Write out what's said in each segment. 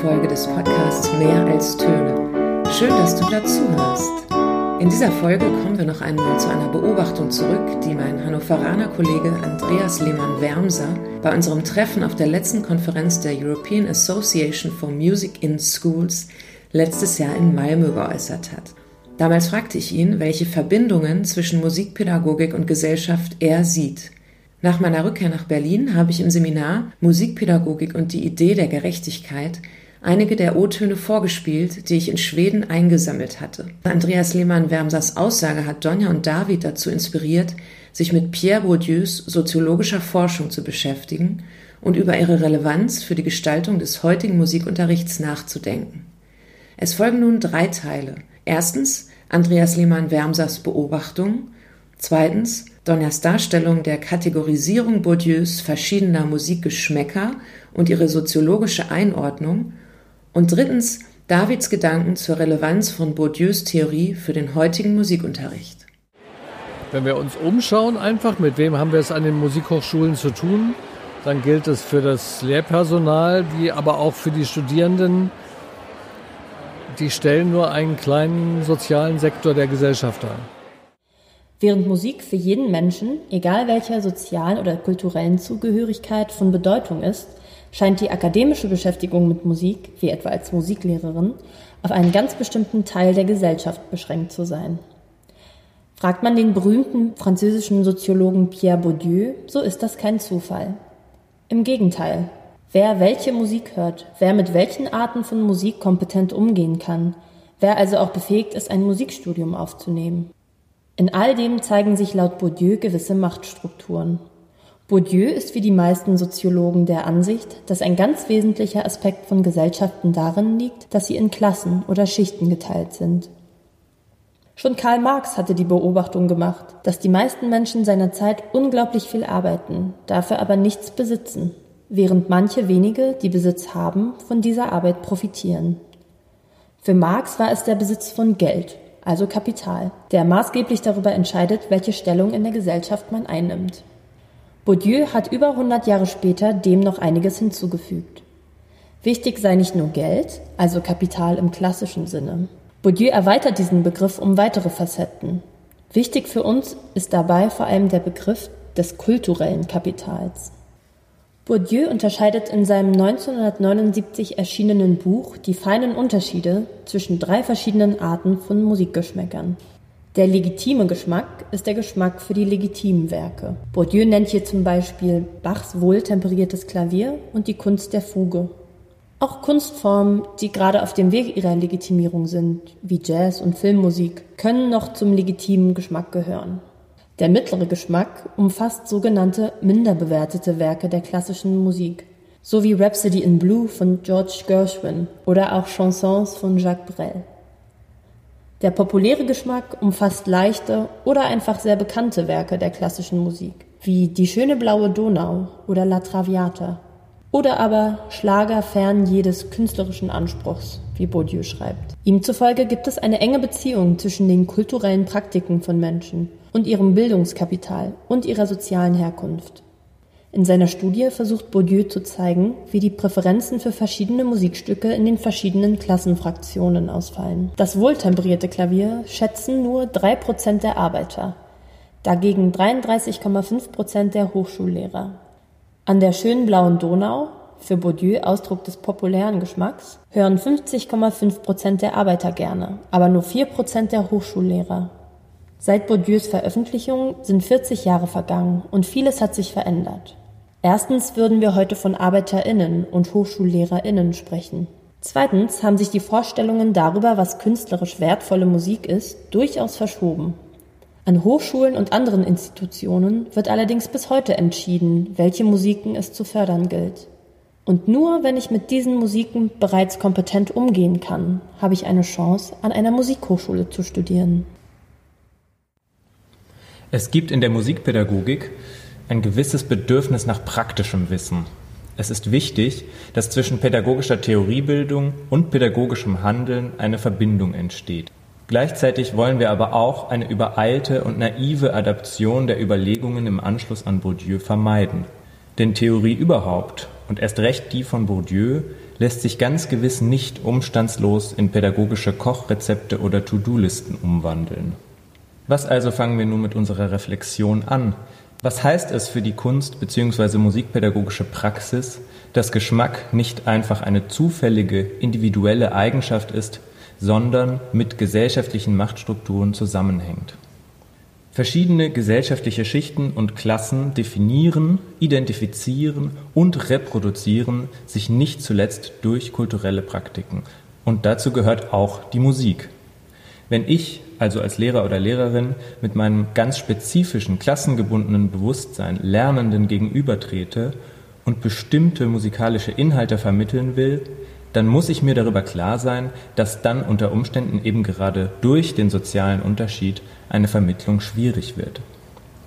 Folge des Podcasts Mehr als Töne. Schön, dass du dazu hörst. In dieser Folge kommen wir noch einmal zu einer Beobachtung zurück, die mein Hannoveraner Kollege Andreas Lehmann-Wermser bei unserem Treffen auf der letzten Konferenz der European Association for Music in Schools letztes Jahr in Malmö geäußert hat. Damals fragte ich ihn, welche Verbindungen zwischen Musikpädagogik und Gesellschaft er sieht. Nach meiner Rückkehr nach Berlin habe ich im Seminar Musikpädagogik und die Idee der Gerechtigkeit einige der O-Töne vorgespielt, die ich in Schweden eingesammelt hatte. Andreas Lehmann-Wermsers Aussage hat Donja und David dazu inspiriert, sich mit Pierre Bourdieus soziologischer Forschung zu beschäftigen und über ihre Relevanz für die Gestaltung des heutigen Musikunterrichts nachzudenken. Es folgen nun drei Teile. Erstens Andreas Lehmann-Wermsers Beobachtung, zweitens Donjas Darstellung der Kategorisierung Bourdieus verschiedener Musikgeschmäcker und ihre soziologische Einordnung und drittens Davids Gedanken zur Relevanz von Bourdieus Theorie für den heutigen Musikunterricht. Wenn wir uns umschauen, einfach mit wem haben wir es an den Musikhochschulen zu tun, dann gilt es für das Lehrpersonal, wie aber auch für die Studierenden. Die stellen nur einen kleinen sozialen Sektor der Gesellschaft dar. Während Musik für jeden Menschen, egal welcher sozialen oder kulturellen Zugehörigkeit, von Bedeutung ist, scheint die akademische Beschäftigung mit Musik, wie etwa als Musiklehrerin, auf einen ganz bestimmten Teil der Gesellschaft beschränkt zu sein. Fragt man den berühmten französischen Soziologen Pierre Bourdieu, so ist das kein Zufall. Im Gegenteil. Wer welche Musik hört, wer mit welchen Arten von Musik kompetent umgehen kann, wer also auch befähigt ist, ein Musikstudium aufzunehmen, in all dem zeigen sich laut Bourdieu gewisse Machtstrukturen. Bourdieu ist wie die meisten Soziologen der Ansicht, dass ein ganz wesentlicher Aspekt von Gesellschaften darin liegt, dass sie in Klassen oder Schichten geteilt sind. Schon Karl Marx hatte die Beobachtung gemacht, dass die meisten Menschen seiner Zeit unglaublich viel arbeiten, dafür aber nichts besitzen, während manche wenige, die Besitz haben, von dieser Arbeit profitieren. Für Marx war es der Besitz von Geld, also Kapital, der maßgeblich darüber entscheidet, welche Stellung in der Gesellschaft man einnimmt. Bourdieu hat über 100 Jahre später dem noch einiges hinzugefügt. Wichtig sei nicht nur Geld, also Kapital im klassischen Sinne. Bourdieu erweitert diesen Begriff um weitere Facetten. Wichtig für uns ist dabei vor allem der Begriff des kulturellen Kapitals. Bourdieu unterscheidet in seinem 1979 erschienenen Buch die feinen Unterschiede zwischen drei verschiedenen Arten von Musikgeschmäckern. Der legitime Geschmack ist der Geschmack für die legitimen Werke. Bourdieu nennt hier zum Beispiel Bachs wohltemperiertes Klavier und die Kunst der Fuge. Auch Kunstformen, die gerade auf dem Weg ihrer Legitimierung sind, wie Jazz und Filmmusik, können noch zum legitimen Geschmack gehören. Der mittlere Geschmack umfasst sogenannte minder bewertete Werke der klassischen Musik, so wie Rhapsody in Blue von George Gershwin oder auch Chansons von Jacques Brel. Der populäre Geschmack umfasst leichte oder einfach sehr bekannte Werke der klassischen Musik, wie Die schöne blaue Donau oder La Traviata, oder aber Schlager fern jedes künstlerischen Anspruchs, wie Bourdieu schreibt. Ihm zufolge gibt es eine enge Beziehung zwischen den kulturellen Praktiken von Menschen und ihrem Bildungskapital und ihrer sozialen Herkunft. In seiner Studie versucht Bourdieu zu zeigen, wie die Präferenzen für verschiedene Musikstücke in den verschiedenen Klassenfraktionen ausfallen. Das wohltemperierte Klavier schätzen nur drei Prozent der Arbeiter, dagegen 33,5 Prozent der Hochschullehrer. An der schönen blauen Donau, für Bourdieu Ausdruck des populären Geschmacks, hören 50,5 Prozent der Arbeiter gerne, aber nur 4 Prozent der Hochschullehrer. Seit Bourdieus Veröffentlichung sind 40 Jahre vergangen und vieles hat sich verändert. Erstens würden wir heute von ArbeiterInnen und HochschullehrerInnen sprechen. Zweitens haben sich die Vorstellungen darüber, was künstlerisch wertvolle Musik ist, durchaus verschoben. An Hochschulen und anderen Institutionen wird allerdings bis heute entschieden, welche Musiken es zu fördern gilt. Und nur wenn ich mit diesen Musiken bereits kompetent umgehen kann, habe ich eine Chance, an einer Musikhochschule zu studieren. Es gibt in der Musikpädagogik ein gewisses Bedürfnis nach praktischem Wissen. Es ist wichtig, dass zwischen pädagogischer Theoriebildung und pädagogischem Handeln eine Verbindung entsteht. Gleichzeitig wollen wir aber auch eine übereilte und naive Adaption der Überlegungen im Anschluss an Bourdieu vermeiden. Denn Theorie überhaupt und erst recht die von Bourdieu lässt sich ganz gewiss nicht umstandslos in pädagogische Kochrezepte oder To-Do-Listen umwandeln. Was also fangen wir nun mit unserer Reflexion an? Was heißt es für die Kunst bzw. musikpädagogische Praxis, dass Geschmack nicht einfach eine zufällige, individuelle Eigenschaft ist, sondern mit gesellschaftlichen Machtstrukturen zusammenhängt? Verschiedene gesellschaftliche Schichten und Klassen definieren, identifizieren und reproduzieren sich nicht zuletzt durch kulturelle Praktiken. Und dazu gehört auch die Musik. Wenn ich also als Lehrer oder Lehrerin mit meinem ganz spezifischen klassengebundenen Bewusstsein Lernenden gegenübertrete und bestimmte musikalische Inhalte vermitteln will, dann muss ich mir darüber klar sein, dass dann unter Umständen eben gerade durch den sozialen Unterschied eine Vermittlung schwierig wird.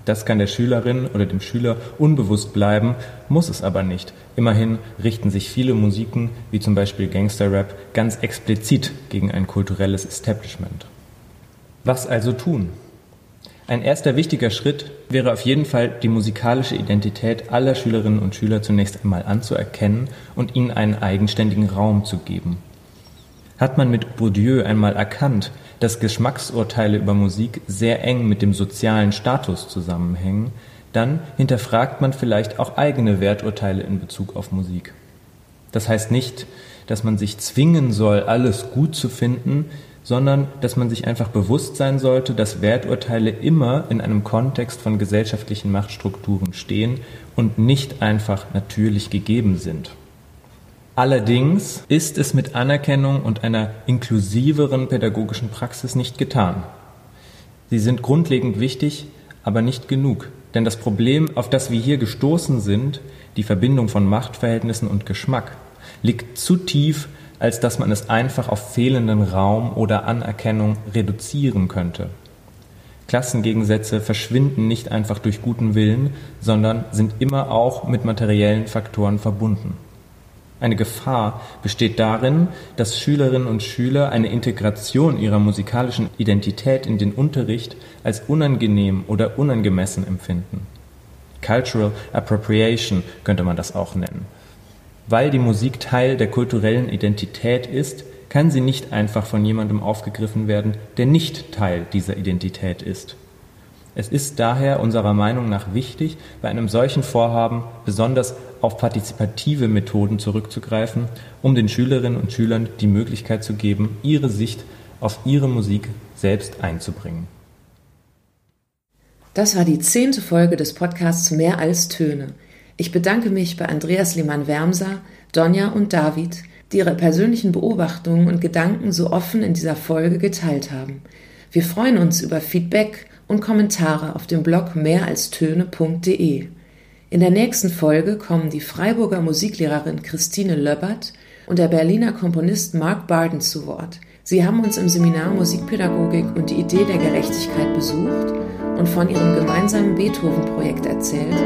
Das kann der Schülerin oder dem Schüler unbewusst bleiben, muss es aber nicht. Immerhin richten sich viele Musiken, wie zum Beispiel Gangsterrap, ganz explizit gegen ein kulturelles Establishment. Was also tun? Ein erster wichtiger Schritt wäre auf jeden Fall, die musikalische Identität aller Schülerinnen und Schüler zunächst einmal anzuerkennen und ihnen einen eigenständigen Raum zu geben. Hat man mit Bourdieu einmal erkannt, dass Geschmacksurteile über Musik sehr eng mit dem sozialen Status zusammenhängen, dann hinterfragt man vielleicht auch eigene Werturteile in Bezug auf Musik. Das heißt nicht, dass man sich zwingen soll, alles gut zu finden, sondern dass man sich einfach bewusst sein sollte, dass Werturteile immer in einem Kontext von gesellschaftlichen Machtstrukturen stehen und nicht einfach natürlich gegeben sind. Allerdings ist es mit Anerkennung und einer inklusiveren pädagogischen Praxis nicht getan. Sie sind grundlegend wichtig, aber nicht genug. Denn das Problem, auf das wir hier gestoßen sind, die Verbindung von Machtverhältnissen und Geschmack, liegt zu tief als dass man es einfach auf fehlenden Raum oder Anerkennung reduzieren könnte. Klassengegensätze verschwinden nicht einfach durch guten Willen, sondern sind immer auch mit materiellen Faktoren verbunden. Eine Gefahr besteht darin, dass Schülerinnen und Schüler eine Integration ihrer musikalischen Identität in den Unterricht als unangenehm oder unangemessen empfinden. Cultural Appropriation könnte man das auch nennen. Weil die Musik Teil der kulturellen Identität ist, kann sie nicht einfach von jemandem aufgegriffen werden, der nicht Teil dieser Identität ist. Es ist daher unserer Meinung nach wichtig, bei einem solchen Vorhaben besonders auf partizipative Methoden zurückzugreifen, um den Schülerinnen und Schülern die Möglichkeit zu geben, ihre Sicht auf ihre Musik selbst einzubringen. Das war die zehnte Folge des Podcasts Mehr als Töne. Ich bedanke mich bei Andreas Lehmann-Wermser, Donja und David, die ihre persönlichen Beobachtungen und Gedanken so offen in dieser Folge geteilt haben. Wir freuen uns über Feedback und Kommentare auf dem Blog mehralstöne.de. In der nächsten Folge kommen die Freiburger Musiklehrerin Christine Löbbert und der Berliner Komponist Mark Barden zu Wort. Sie haben uns im Seminar Musikpädagogik und die Idee der Gerechtigkeit besucht und von ihrem gemeinsamen Beethoven-Projekt erzählt,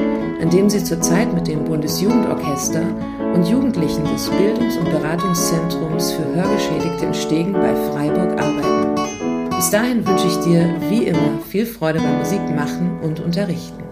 an dem sie zurzeit mit dem Bundesjugendorchester und Jugendlichen des Bildungs- und Beratungszentrums für Hörgeschädigte in Stegen bei Freiburg arbeiten. Bis dahin wünsche ich dir, wie immer, viel Freude beim Musikmachen und Unterrichten.